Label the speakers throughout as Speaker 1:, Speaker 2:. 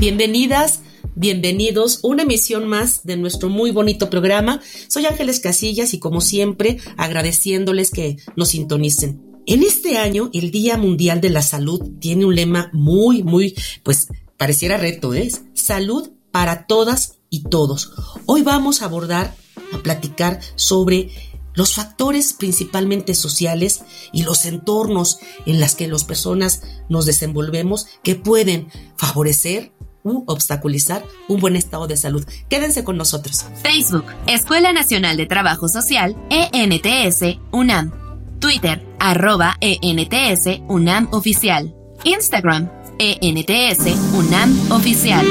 Speaker 1: Bienvenidas, bienvenidos, una emisión más de nuestro muy bonito programa. Soy Ángeles Casillas y como siempre agradeciéndoles que nos sintonicen. En este año, el Día Mundial de la Salud tiene un lema muy, muy, pues pareciera reto, es salud para todas y todos. Hoy vamos a abordar, a platicar sobre los factores principalmente sociales y los entornos en los que las personas nos desenvolvemos que pueden favorecer u obstaculizar un buen estado de salud. Quédense con nosotros.
Speaker 2: Facebook, Escuela Nacional de Trabajo Social, ENTS, UNAM. Twitter, arroba ENTS, UNAM Oficial. Instagram, ENTS, UNAM Oficial.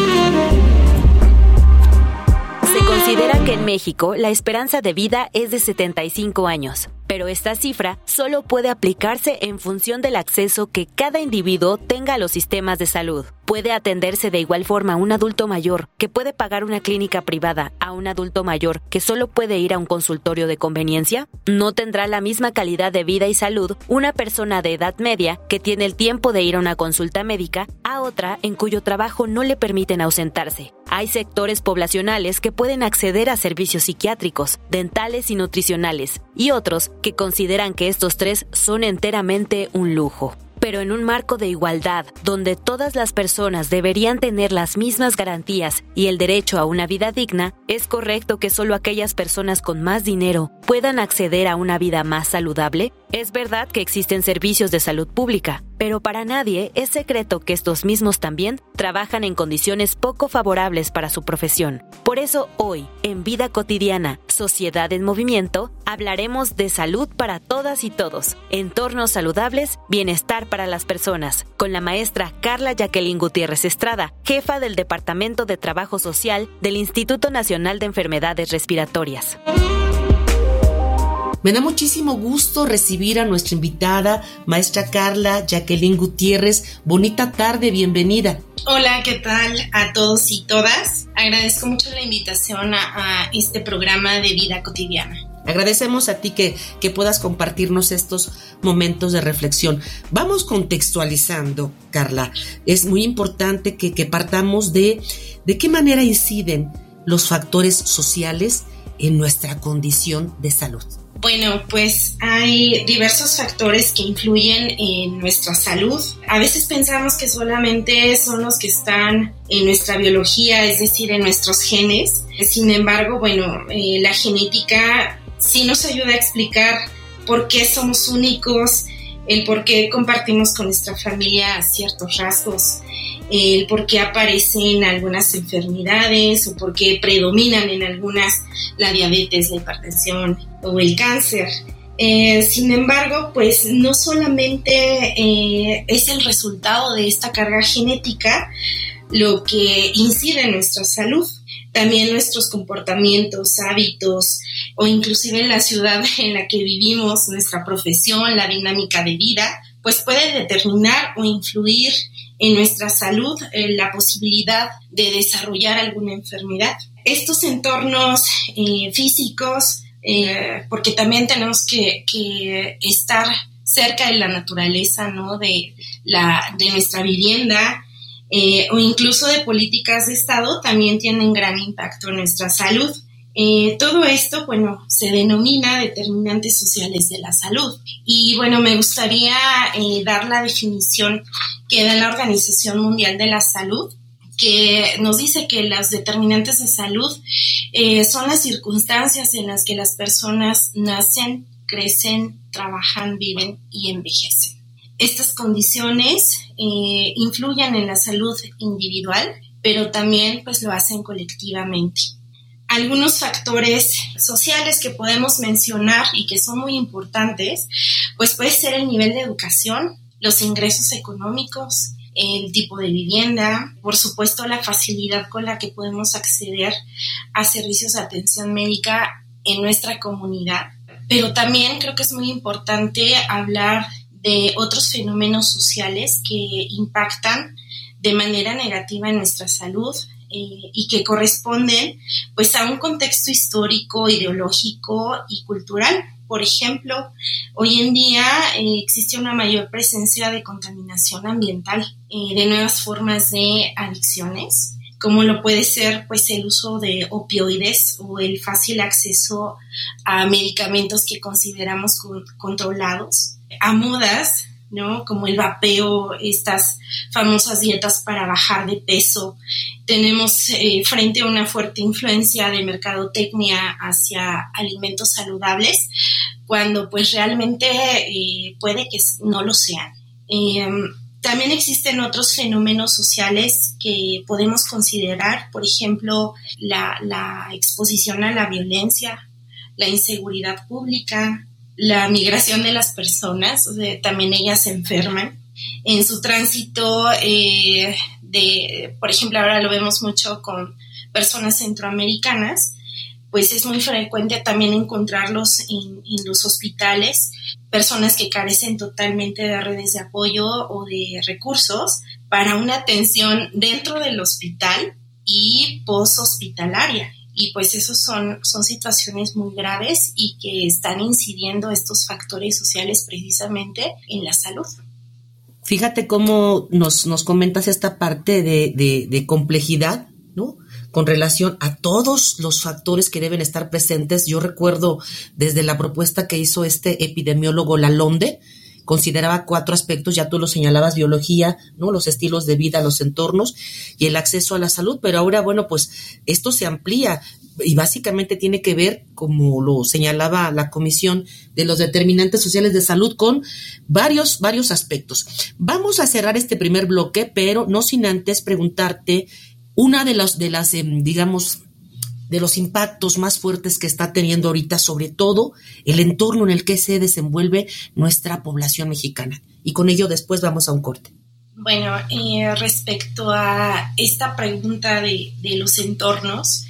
Speaker 3: Se considera que en México la esperanza de vida es de 75 años pero esta cifra solo puede aplicarse en función del acceso que cada individuo tenga a los sistemas de salud. Puede atenderse de igual forma un adulto mayor que puede pagar una clínica privada a un adulto mayor que solo puede ir a un consultorio de conveniencia? ¿No tendrá la misma calidad de vida y salud una persona de edad media que tiene el tiempo de ir a una consulta médica a otra en cuyo trabajo no le permiten ausentarse? Hay sectores poblacionales que pueden acceder a servicios psiquiátricos, dentales y nutricionales, y otros que consideran que estos tres son enteramente un lujo pero en un marco de igualdad, donde todas las personas deberían tener las mismas garantías y el derecho a una vida digna, es correcto que solo aquellas personas con más dinero puedan acceder a una vida más saludable? Es verdad que existen servicios de salud pública, pero para nadie es secreto que estos mismos también trabajan en condiciones poco favorables para su profesión. Por eso hoy, en Vida Cotidiana, Sociedad en Movimiento, hablaremos de salud para todas y todos, entornos saludables, bienestar para las personas, con la maestra Carla Jacqueline Gutiérrez Estrada, jefa del Departamento de Trabajo Social del Instituto Nacional de Enfermedades Respiratorias.
Speaker 1: Me da muchísimo gusto recibir a nuestra invitada, maestra Carla Jacqueline Gutiérrez. Bonita tarde, bienvenida.
Speaker 4: Hola, ¿qué tal a todos y todas? Agradezco mucho la invitación a, a este programa de vida cotidiana.
Speaker 1: Agradecemos a ti que, que, puedas compartirnos estos momentos de reflexión. Vamos contextualizando, Carla. Es muy importante que, que partamos de de qué manera inciden los factores sociales en nuestra condición de salud.
Speaker 4: Bueno, pues hay diversos factores que influyen en nuestra salud. A veces pensamos que solamente son los que están en nuestra biología, es decir, en nuestros genes. Sin embargo, bueno, eh, la genética sí nos ayuda a explicar por qué somos únicos, el por qué compartimos con nuestra familia ciertos rasgos, el por qué aparecen algunas enfermedades o por qué predominan en algunas la diabetes, la hipertensión o el cáncer. Eh, sin embargo, pues no solamente eh, es el resultado de esta carga genética lo que incide en nuestra salud, también nuestros comportamientos, hábitos o inclusive en la ciudad en la que vivimos, nuestra profesión, la dinámica de vida, pues puede determinar o influir en nuestra salud eh, la posibilidad de desarrollar alguna enfermedad. Estos entornos eh, físicos, eh, porque también tenemos que, que, estar cerca de la naturaleza, ¿no? De, la, de nuestra vivienda, o incluso de políticas de Estado también tienen gran impacto en nuestra salud. Eh, todo esto, bueno, se denomina determinantes sociales de la salud. Y bueno, me gustaría eh, dar la definición que da la Organización Mundial de la Salud, que nos dice que los determinantes de salud eh, son las circunstancias en las que las personas nacen, crecen, trabajan, viven y envejecen. Estas condiciones influyen en la salud individual, pero también pues lo hacen colectivamente. Algunos factores sociales que podemos mencionar y que son muy importantes, pues puede ser el nivel de educación, los ingresos económicos, el tipo de vivienda, por supuesto la facilidad con la que podemos acceder a servicios de atención médica en nuestra comunidad. Pero también creo que es muy importante hablar de otros fenómenos sociales que impactan de manera negativa en nuestra salud eh, y que corresponden pues a un contexto histórico, ideológico y cultural. Por ejemplo, hoy en día eh, existe una mayor presencia de contaminación ambiental, eh, de nuevas formas de adicciones, como lo puede ser pues el uso de opioides o el fácil acceso a medicamentos que consideramos controlados, a modas ¿no? Como el vapeo, estas famosas dietas para bajar de peso. Tenemos eh, frente a una fuerte influencia de mercadotecnia hacia alimentos saludables, cuando pues realmente eh, puede que no lo sean. Em, también existen otros fenómenos sociales que podemos considerar, por ejemplo, la, la exposición a la violencia, la inseguridad pública, la migración de las personas, también ellas se enferman. En su tránsito, eh, por ejemplo, ahora lo vemos mucho con personas centroamericanas, pues es muy frecuente también encontrarlos en, los hospitales, personas que carecen totalmente de redes de apoyo o de recursos para una atención dentro del hospital y post-hospitalaria y pues esos son, son situaciones muy graves y que están incidiendo estos factores sociales precisamente en la salud.
Speaker 1: Fíjate cómo nos, nos comentas esta parte de, de, de complejidad, ¿no? con relación a todos los factores que deben estar presentes. Yo recuerdo desde la propuesta que hizo este epidemiólogo Lalonde, consideraba cuatro aspectos, ya tú lo señalabas, biología, ¿no? Los estilos de vida, los entornos y el acceso a la salud, pero ahora, bueno, pues esto se amplía y básicamente tiene que ver, como lo señalaba la Comisión de los Determinantes Sociales de Salud, con varios, varios aspectos. Vamos a cerrar este primer bloque, pero no sin antes preguntarte una de las, de las, em, digamos, de los impactos más fuertes que está teniendo ahorita, sobre todo el entorno en el que se desenvuelve nuestra población mexicana. Y con ello después vamos a un corte.
Speaker 4: Bueno, eh, respecto a esta pregunta de, los entornos,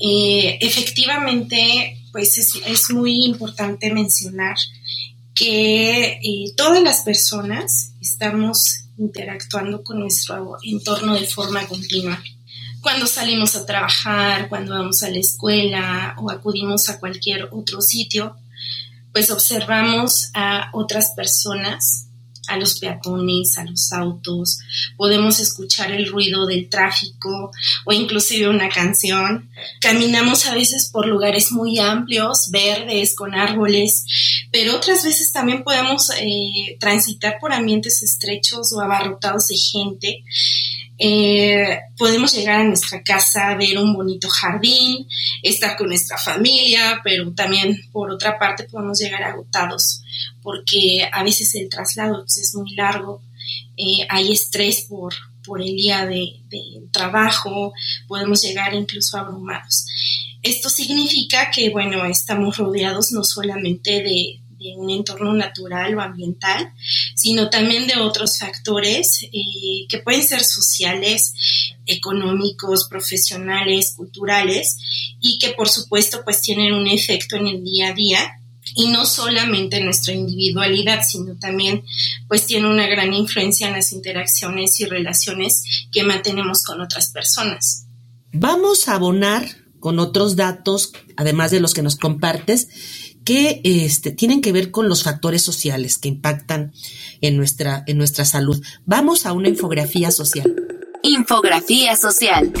Speaker 4: eh, efectivamente, pues es, muy importante mencionar que eh, todas las personas estamos interactuando con nuestro entorno de forma continua cuando salimos a trabajar, cuando vamos a la escuela o acudimos a cualquier otro sitio, pues observamos a otras personas, a los peatones, a los autos, podemos escuchar el ruido del tráfico o inclusive una canción. Caminamos a veces por lugares muy amplios, verdes, con árboles, pero otras veces también podemos eh, transitar por ambientes estrechos o abarrotados de gente. Eh, podemos llegar a nuestra casa, ver un bonito jardín, estar con nuestra familia, pero también por otra parte podemos llegar agotados porque a veces el traslado pues, es muy largo, eh, hay estrés por, por el día de, trabajo, podemos llegar incluso abrumados. Esto significa que, bueno, estamos rodeados no solamente de, de un entorno natural o ambiental, sino también de otros factores eh, que pueden ser sociales, económicos, profesionales, culturales y que por supuesto pues tienen un efecto en el día a día y no solamente en nuestra individualidad, sino también pues tiene una gran influencia en las interacciones y relaciones que mantenemos con otras personas.
Speaker 1: Vamos a abonar con otros datos, además de los que nos compartes, que este, tienen que ver con los factores sociales que impactan en nuestra, en nuestra salud. Vamos a una infografía social.
Speaker 2: Infografía social.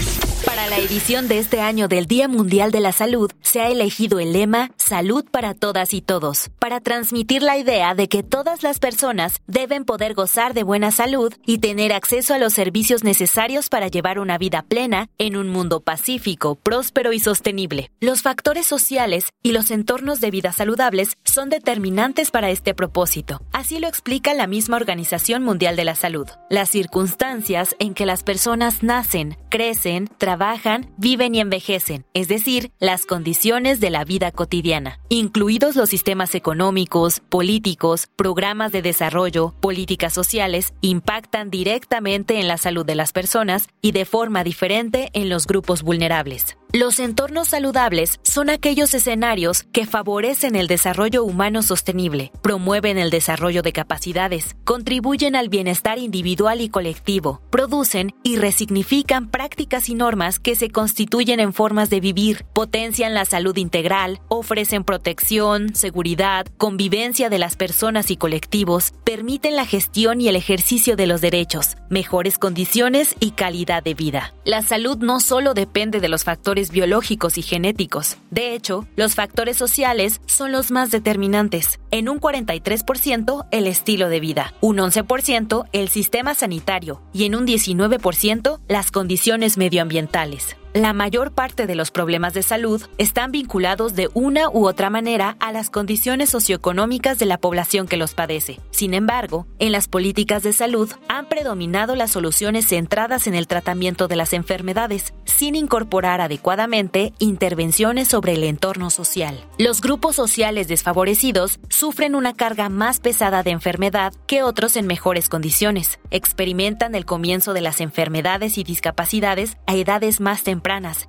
Speaker 3: Para la edición de este año del Día Mundial de la Salud, se ha elegido el lema Salud para todas y todos, para transmitir la idea de que todas las personas deben poder gozar de buena salud y tener acceso a los servicios necesarios para llevar una vida plena en un mundo pacífico, próspero y sostenible. Los factores sociales y los entornos de vida saludables son determinantes para este propósito. Así lo explica la misma Organización Mundial de la Salud. Las circunstancias en que las personas nacen, crecen, trabajan, trabajan, viven y envejecen, es decir, las condiciones de la vida cotidiana, incluidos los sistemas económicos, políticos, programas de desarrollo, políticas sociales, impactan directamente en la salud de las personas y de forma diferente en los grupos vulnerables. Los entornos saludables son aquellos escenarios que favorecen el desarrollo humano sostenible, promueven el desarrollo de capacidades, contribuyen al bienestar individual y colectivo, producen y resignifican prácticas y normas que se constituyen en formas de vivir, potencian la salud integral, ofrecen protección, seguridad, convivencia de las personas y colectivos, permiten la gestión y el ejercicio de los derechos, mejores condiciones y calidad de vida. La salud no solo depende de los factores biológicos y genéticos. De hecho, los factores sociales son los más determinantes. En un 43% el estilo de vida, un 11% el sistema sanitario y en un 19% las condiciones medioambientales. Morales. La mayor parte de los problemas de salud están vinculados de una u otra manera a las condiciones socioeconómicas de la población que los padece. Sin embargo, en las políticas de salud han predominado las soluciones centradas en el tratamiento de las enfermedades, sin incorporar adecuadamente intervenciones sobre el entorno social. Los grupos sociales desfavorecidos sufren una carga más pesada de enfermedad que otros en mejores condiciones. Experimentan el comienzo de las enfermedades y discapacidades a edades más tempranas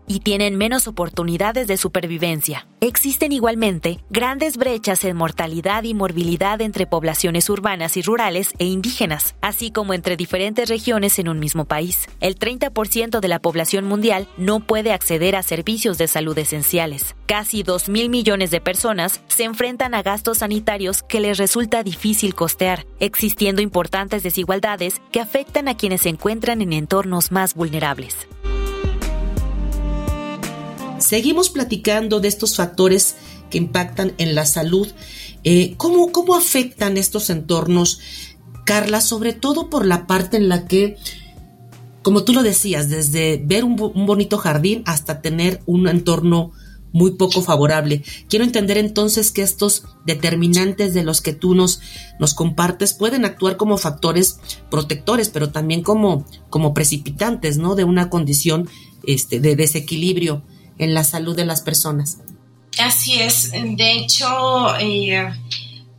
Speaker 3: y tienen menos oportunidades de supervivencia. Existen igualmente grandes brechas en mortalidad y morbilidad entre poblaciones urbanas y rurales e indígenas, así como entre diferentes regiones en un mismo país. El 30% de la población mundial no puede acceder a servicios de salud esenciales. Casi 2 mil millones de personas se enfrentan a gastos sanitarios que les resulta difícil costear, existiendo importantes desigualdades que afectan a quienes se encuentran en entornos más vulnerables.
Speaker 1: Seguimos platicando de estos factores que impactan en la salud. Eh, ¿cómo, ¿Cómo afectan estos entornos, Carla? Sobre todo por la parte en la que, como tú lo decías, desde ver un, bonito jardín hasta tener un entorno muy poco favorable. Quiero entender entonces que estos determinantes de los que tú nos, nos compartes pueden actuar como factores protectores, pero también como, como precipitantes, ¿no? De una condición este, de desequilibrio en la salud de las personas.
Speaker 4: Así es, de hecho, eh,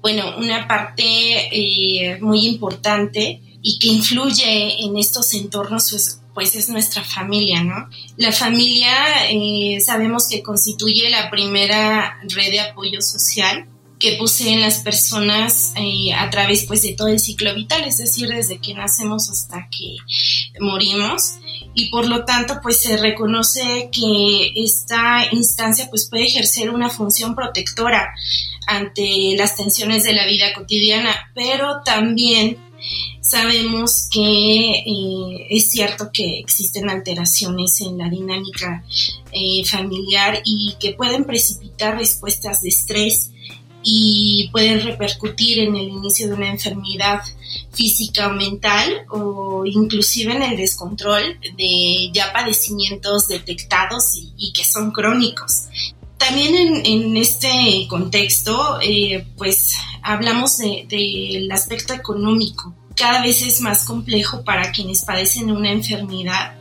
Speaker 4: bueno, una parte eh, muy importante y que influye en estos entornos pues, pues es nuestra familia, ¿no? La familia eh, sabemos que constituye la primera red de apoyo social que poseen las personas a través pues de todo el ciclo vital, es decir, desde que nacemos hasta que morimos. Y por lo tanto pues se reconoce que esta instancia pues puede ejercer una función protectora ante las tensiones de la vida cotidiana, pero también sabemos que eh, es cierto que existen alteraciones en la dinámica eh, familiar y que pueden precipitar respuestas de estrés y pueden repercutir en el inicio de una enfermedad física o mental o inclusive en el descontrol de ya padecimientos detectados y, que son crónicos. También en, este contexto, eh, pues hablamos del aspecto económico. Cada vez es más complejo para quienes padecen una enfermedad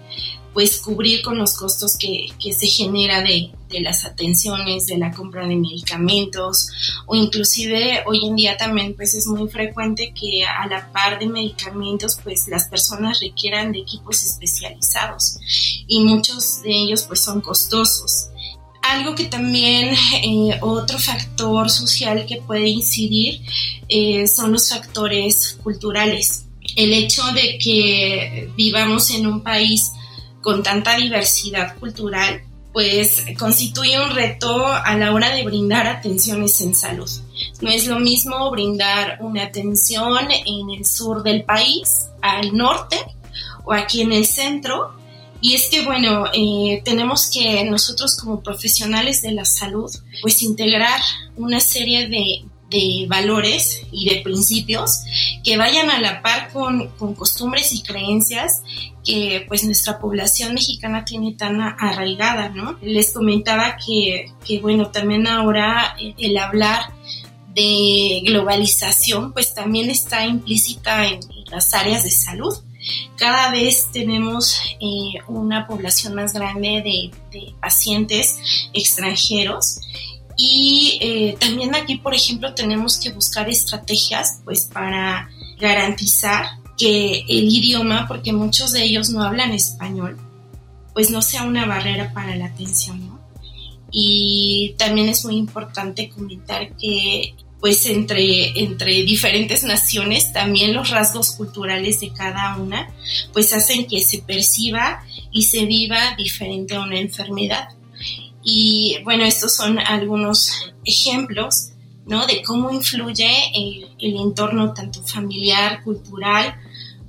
Speaker 4: pues cubrir con los costos que, se genera de, las atenciones, de la compra de medicamentos o inclusive hoy en día también pues es muy frecuente que a la par de medicamentos pues las personas requieran de equipos especializados y muchos de ellos pues son costosos. Algo que también, eh, otro factor social que puede incidir eh, son los factores culturales. El hecho de que vivamos en un país con tanta diversidad cultural, pues constituye un reto a la hora de brindar atenciones en salud. No es lo mismo brindar una atención en el sur del país, al norte o aquí en el centro. Y es que, bueno, eh, tenemos que nosotros como profesionales de la salud, pues integrar una serie de, de valores y de principios que vayan a la par con, costumbres y creencias que pues nuestra población mexicana tiene tan arraigada, ¿no? Les comentaba que, que bueno, también ahora el hablar de globalización pues también está implícita en las áreas de salud cada vez tenemos eh, una población más grande de, pacientes extranjeros y eh, también aquí, por ejemplo, tenemos que buscar estrategias pues para garantizar que el idioma, porque muchos de ellos no hablan español, pues no sea una barrera para la atención, ¿no? Y también es muy importante comentar que pues entre, entre diferentes naciones, también los rasgos culturales de cada una, pues hacen que se perciba y se viva diferente a una enfermedad. Y bueno, estos son algunos ejemplos, ¿no? De cómo influye el, el entorno tanto familiar, cultural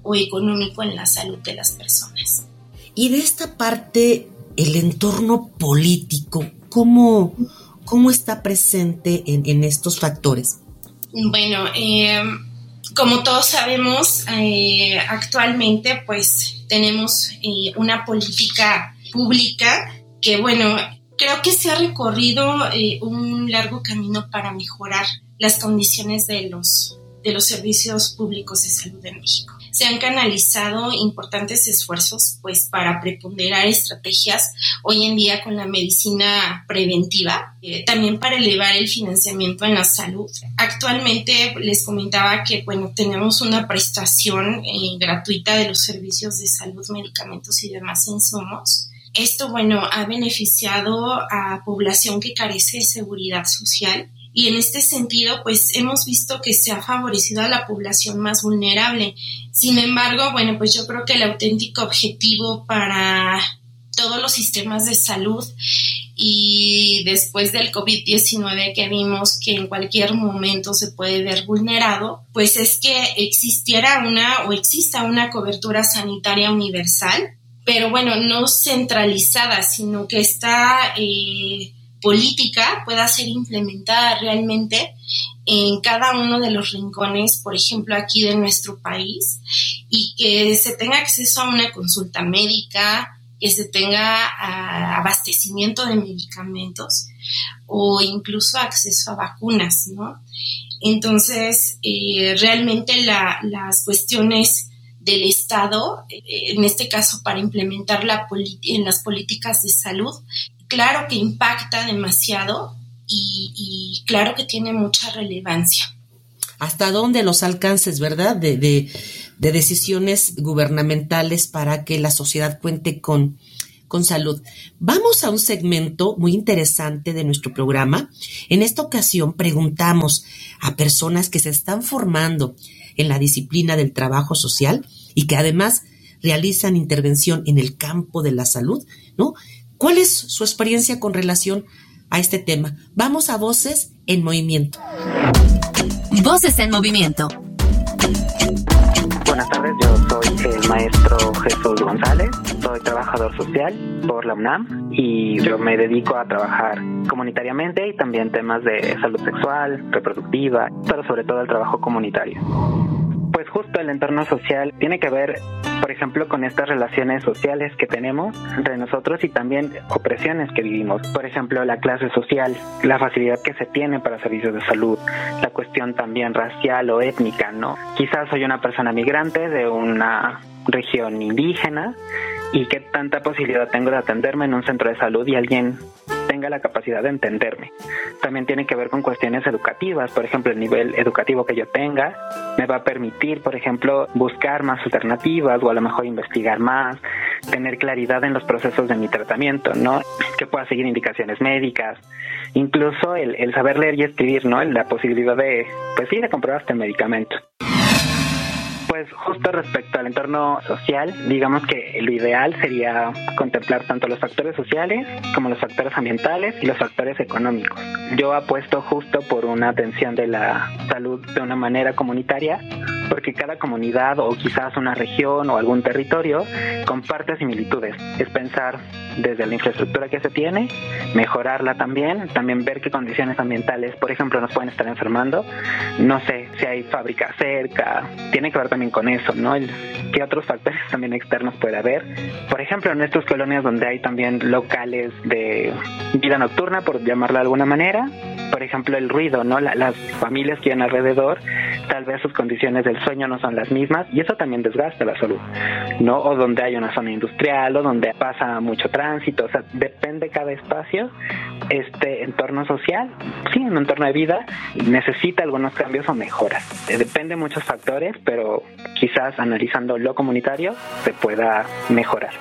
Speaker 4: o económico en la salud de las personas.
Speaker 1: Y de esta parte, el entorno político, ¿cómo, cómo está presente en, estos factores?
Speaker 4: Bueno, eh, como todos sabemos, eh, actualmente pues tenemos eh, una política pública que, bueno, creo que se ha recorrido un largo camino para mejorar las condiciones de los, de los servicios públicos de salud en México se han canalizado importantes esfuerzos pues para preponderar estrategias hoy en día con la medicina preventiva, eh, también para elevar el financiamiento en la salud. Actualmente les comentaba que bueno, tenemos una prestación eh, gratuita de los servicios de salud, medicamentos y demás insumos. Esto, bueno, ha beneficiado a población que carece de seguridad social y en este sentido, pues hemos visto que se ha favorecido a la población más vulnerable. Sin embargo, bueno, pues yo creo que el auténtico objetivo para todos los sistemas de salud y después del COVID-19 que vimos que en cualquier momento se puede ver vulnerado, pues es que existiera una o exista una cobertura sanitaria universal, pero bueno, no centralizada, sino que está eh, política pueda ser implementada realmente en cada uno de los rincones, por ejemplo, aquí de nuestro país, y que se tenga acceso a una consulta médica, que se tenga abastecimiento de medicamentos o incluso acceso a vacunas, ¿no? Entonces, eh, realmente las cuestiones del Estado, eh, en este caso para implementar la en las políticas de salud, claro que impacta demasiado y, claro que tiene mucha relevancia.
Speaker 1: ¿Hasta dónde los alcances, verdad? De, de, decisiones gubernamentales para que la sociedad cuente con, con salud. Vamos a un segmento muy interesante de nuestro programa. En esta ocasión preguntamos a personas que se están formando en la disciplina del trabajo social y que además realizan intervención en el campo de la salud, ¿no? ¿Cuál es su experiencia con relación a este tema? Vamos a Voces en Movimiento.
Speaker 2: Voces en Movimiento.
Speaker 5: Buenas tardes, el maestro Jesús González, soy trabajador social por la UNAM y yo me dedico a trabajar comunitariamente y también temas de salud sexual, reproductiva, pero sobre todo el trabajo comunitario. Justo el entorno social tiene que ver, por ejemplo, con estas relaciones sociales que tenemos entre nosotros y también opresiones que vivimos. Por ejemplo, la clase social, la facilidad que se tiene para servicios de salud, la cuestión también racial o étnica, ¿no? Quizás soy una persona migrante de una región indígena y qué tanta posibilidad tengo de atenderme en un centro de salud y alguien tenga la capacidad de entenderme. También tiene que ver con cuestiones educativas, por ejemplo, el nivel educativo que yo tenga me va a permitir, por ejemplo, buscar más alternativas o a lo mejor investigar más, tener claridad en los procesos de mi tratamiento, ¿no? Que pueda seguir indicaciones médicas, incluso el, el saber leer y escribir, ¿no? La posibilidad de, pues sí, de comprobar este medicamento. Pues justo respecto al entorno social, digamos que lo ideal sería contemplar tanto los factores sociales como los factores ambientales y los factores económicos. Yo apuesto justo por una atención de la salud de una manera comunitaria porque cada comunidad o quizás una región o algún territorio comparte similitudes. Es pensar desde la infraestructura que se tiene, mejorarla también, también ver qué condiciones ambientales, por ejemplo, nos pueden estar enfermando. No sé si hay fábrica cerca, tiene que ver también con eso, ¿no? El, ¿Qué otros factores también externos puede haber? Por ejemplo, en estas colonias donde hay también locales de vida nocturna, por llamarla de alguna manera, por ejemplo, el ruido, ¿no? las familias que viven alrededor, tal vez sus condiciones del sueño no son las mismas y eso también desgasta la salud, ¿no? O donde hay una zona industrial o donde pasa mucho tránsito, o sea, depende cada espacio, este entorno social, sí, un entorno de vida, necesita algunos cambios o mejoras. Depende de muchos factores, pero quizás analizando lo comunitario se pueda mejorar.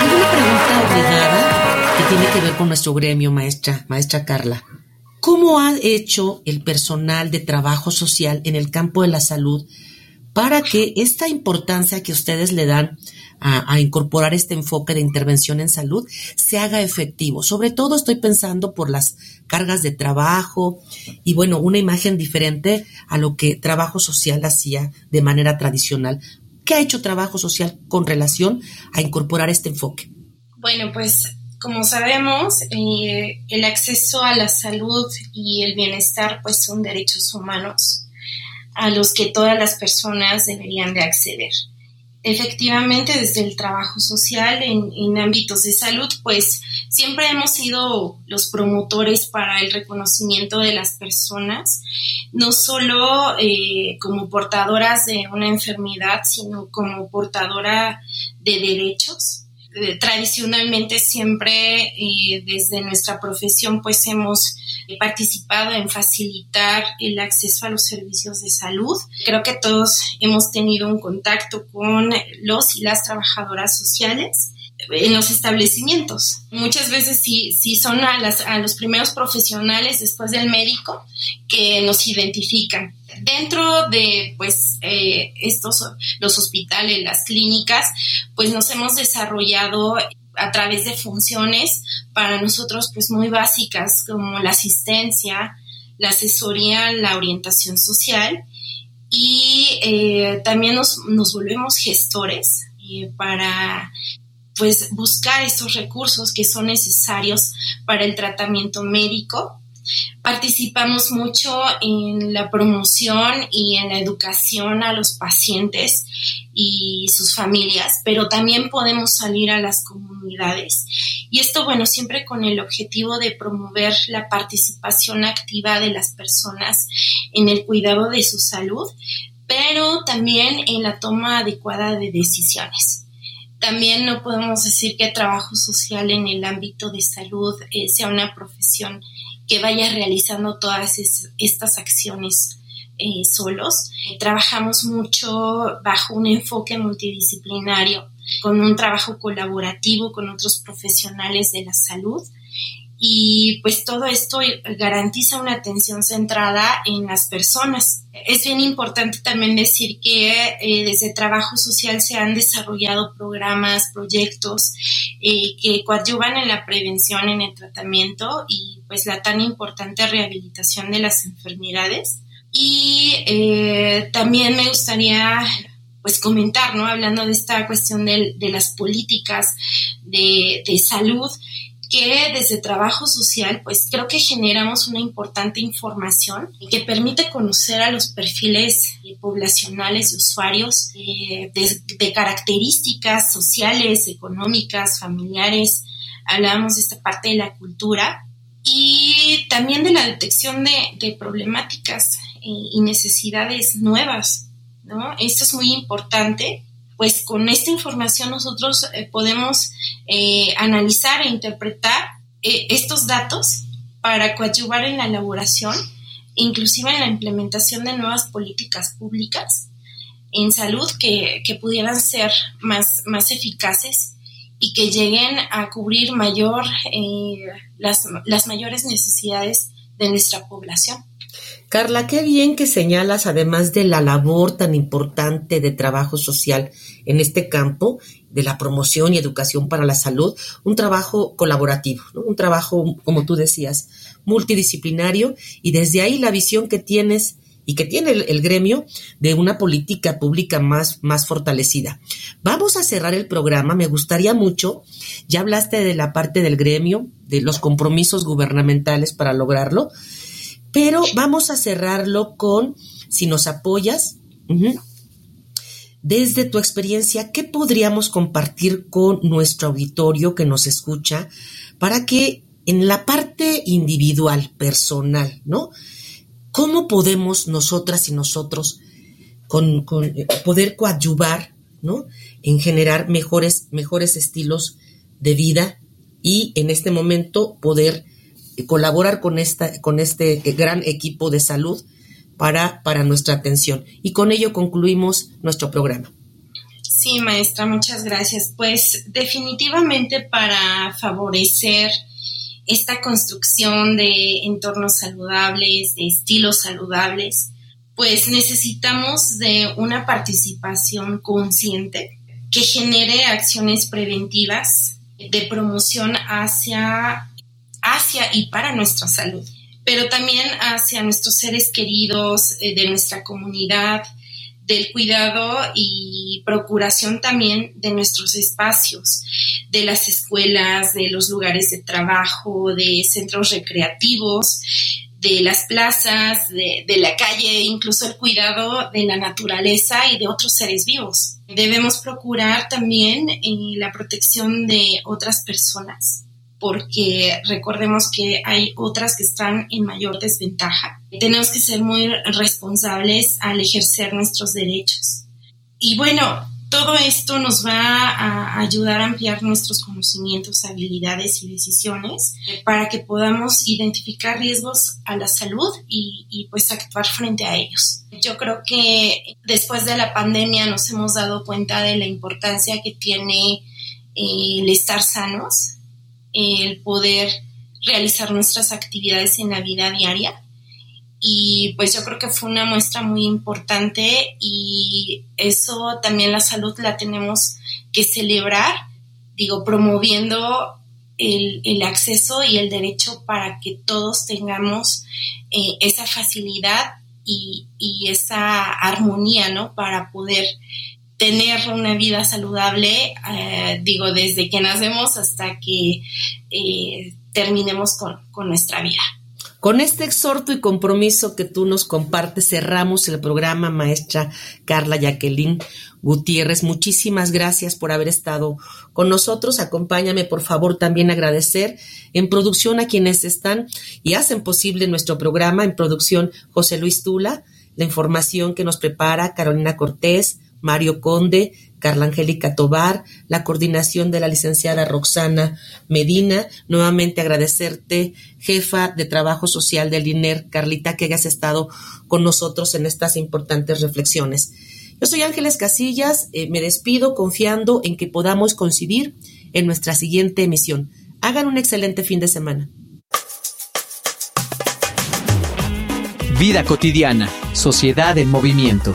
Speaker 1: Hay una pregunta obligada que tiene que ver con nuestro gremio, maestra, maestra Carla. ¿Cómo ha hecho el personal de trabajo social en el campo de la salud para que esta importancia que ustedes le dan a, incorporar este enfoque de intervención en salud se haga efectivo? Sobre todo estoy pensando por las cargas de trabajo y bueno, una imagen diferente a lo que trabajo social hacía de manera tradicional. ¿Qué ha hecho trabajo social con relación a incorporar este enfoque?
Speaker 4: Bueno, pues como sabemos, eh, el acceso a la salud y el bienestar pues son derechos humanos a los que todas las personas deberían de acceder. Efectivamente, desde el trabajo social en, ámbitos de salud, pues siempre hemos sido los promotores para el reconocimiento de las personas, no solo eh, como portadoras de una enfermedad, sino como portadora de derechos eh, tradicionalmente siempre eh, desde nuestra profesión pues hemos participado en facilitar el acceso a los servicios de salud. Creo que todos hemos tenido un contacto con los y las trabajadoras sociales en los establecimientos. Muchas veces sí, sí son a, las, a los primeros profesionales después del médico que nos identifican. Dentro de pues eh, estos los hospitales, las clínicas, pues nos hemos desarrollado a través de funciones para nosotros pues muy básicas como la asistencia, la asesoría, la orientación social y eh, también nos, nos, volvemos gestores eh, para pues buscar esos recursos que son necesarios para el tratamiento médico. Participamos mucho en la promoción y en la educación a los pacientes y sus familias, pero también podemos salir a las comunidades. Y esto, bueno, siempre con el objetivo de promover la participación activa de las personas en el cuidado de su salud, pero también en la toma adecuada de decisiones. También no podemos decir que trabajo social en el ámbito de salud eh, sea una profesión que vaya realizando todas estas acciones eh, solos. trabajamos mucho bajo un enfoque multidisciplinario, con un trabajo colaborativo con otros profesionales de la salud y pues todo esto garantiza una atención centrada en las personas. Es bien importante también decir que eh, desde trabajo social se han desarrollado programas, proyectos eh, que coadyuvan en la prevención, en el tratamiento y pues la tan importante rehabilitación de las enfermedades. Y eh, también me gustaría pues comentar, ¿no? Hablando de esta cuestión de, las políticas de, de salud, que desde trabajo social, pues creo que generamos una importante información que permite conocer a los perfiles eh, poblacionales de usuarios eh, de, características sociales, económicas, familiares. Hablamos de esta parte de la cultura y también de la detección de, problemáticas eh, y necesidades nuevas. ¿no? Esto es muy importante pues con esta información nosotros eh, podemos eh, analizar e interpretar eh, estos datos para coadyuvar en la elaboración, inclusive en la implementación de nuevas políticas públicas en salud que, pudieran ser más, más eficaces y que lleguen a cubrir mayor, las, las mayores necesidades de nuestra población.
Speaker 1: Carla, qué bien que señalas, además de la labor tan importante de trabajo social en este campo, de la promoción y educación para la salud, un trabajo colaborativo, un trabajo, como tú decías, multidisciplinario y desde ahí la visión que tienes y que tiene el, gremio de una política pública más, más fortalecida. Vamos a cerrar el programa. Me gustaría mucho, ya hablaste de la parte del gremio, de los compromisos gubernamentales para lograrlo. Pero vamos a cerrarlo con, si nos apoyas, desde tu experiencia, ¿qué podríamos compartir con nuestro auditorio que nos escucha para que en la parte individual, personal, ¿no? ¿Cómo podemos nosotras y nosotros con, eh, poder coadyuvar ¿no? en generar mejores, mejores estilos de vida y en este momento poder colaborar con, esta, con este gran equipo de salud para, para nuestra atención. Y con ello concluimos nuestro programa.
Speaker 4: Sí, maestra, muchas gracias. Pues definitivamente para favorecer esta construcción de entornos saludables, de estilos saludables, pues necesitamos de una participación consciente que genere acciones preventivas de promoción hacia, y para nuestra salud, pero también hacia nuestros seres queridos eh, de nuestra comunidad, del cuidado y procuración también de nuestros espacios, de las escuelas, de los lugares de trabajo, de centros recreativos, de las plazas, de, la calle, incluso el cuidado de la naturaleza y de otros seres vivos. Debemos procurar también eh, la protección de otras personas porque recordemos que hay otras que están en mayor desventaja. Tenemos que ser muy responsables al ejercer nuestros derechos. Y bueno, todo esto nos va a ayudar a ampliar nuestros conocimientos, habilidades y decisiones para que podamos identificar riesgos a la salud y, pues actuar frente a ellos. Yo creo que después de la pandemia nos hemos dado cuenta de la importancia que tiene eh, el estar sanos el poder realizar nuestras actividades en la vida diaria. Y pues yo creo que fue una muestra muy importante y eso también la salud la tenemos que celebrar, digo, promoviendo el, acceso y el derecho para que todos tengamos eh, esa facilidad y, y, esa armonía, ¿no? Para poder tener una vida saludable, eh, digo, desde que nacemos hasta que eh, terminemos con, con nuestra vida.
Speaker 1: Con este exhorto y compromiso que tú nos compartes, cerramos el programa, maestra Carla Jacqueline Gutiérrez. Muchísimas gracias por haber estado con nosotros. Acompáñame, por favor, también agradecer en producción a quienes están y hacen posible nuestro programa. En producción, José Luis Tula, la información que nos prepara Carolina Cortés, Mario Conde, Carla Angélica Tobar, la coordinación de la licenciada Roxana Medina. Nuevamente agradecerte, jefa de Trabajo Social del INER, Carlita, que hayas estado con nosotros en estas importantes reflexiones. Yo soy Ángeles Casillas, eh, me despido confiando en que podamos coincidir en nuestra siguiente emisión. Hagan un excelente fin de semana.
Speaker 6: Vida cotidiana, sociedad en movimiento